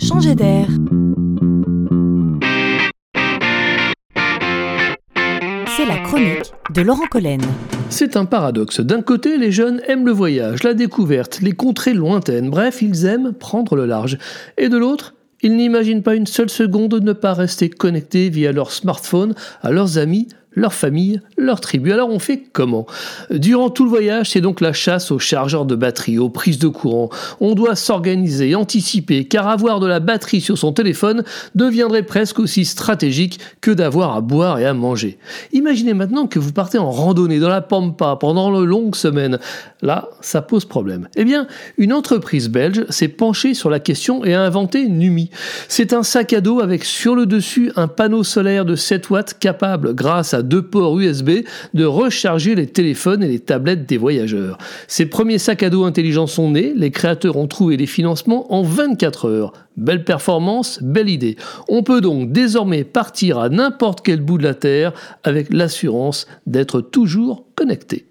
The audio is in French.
changer d'air. C'est la chronique de Laurent Collen. C'est un paradoxe. D'un côté, les jeunes aiment le voyage, la découverte, les contrées lointaines, bref, ils aiment prendre le large. Et de l'autre, ils n'imaginent pas une seule seconde de ne pas rester connectés via leur smartphone à leurs amis, leur famille, leur tribu. Alors on fait comment? Durant tout le voyage, c'est donc la chasse aux chargeurs de batterie, aux prises de courant. On doit s'organiser, anticiper, car avoir de la batterie sur son téléphone deviendrait presque aussi stratégique que d'avoir à boire et à manger. Imaginez maintenant que vous partez en randonnée dans la Pampa pendant de longues semaines. Là, ça pose problème. Eh bien, une entreprise belge s'est penchée sur la question et a inventé Numi. C'est un sac à dos avec sur le dessus un panneau solaire de 7 watts capable, grâce deux ports USB de recharger les téléphones et les tablettes des voyageurs. Ces premiers sacs à dos intelligents sont nés, les créateurs ont trouvé les financements en 24 heures. Belle performance, belle idée. On peut donc désormais partir à n'importe quel bout de la Terre avec l'assurance d'être toujours connecté.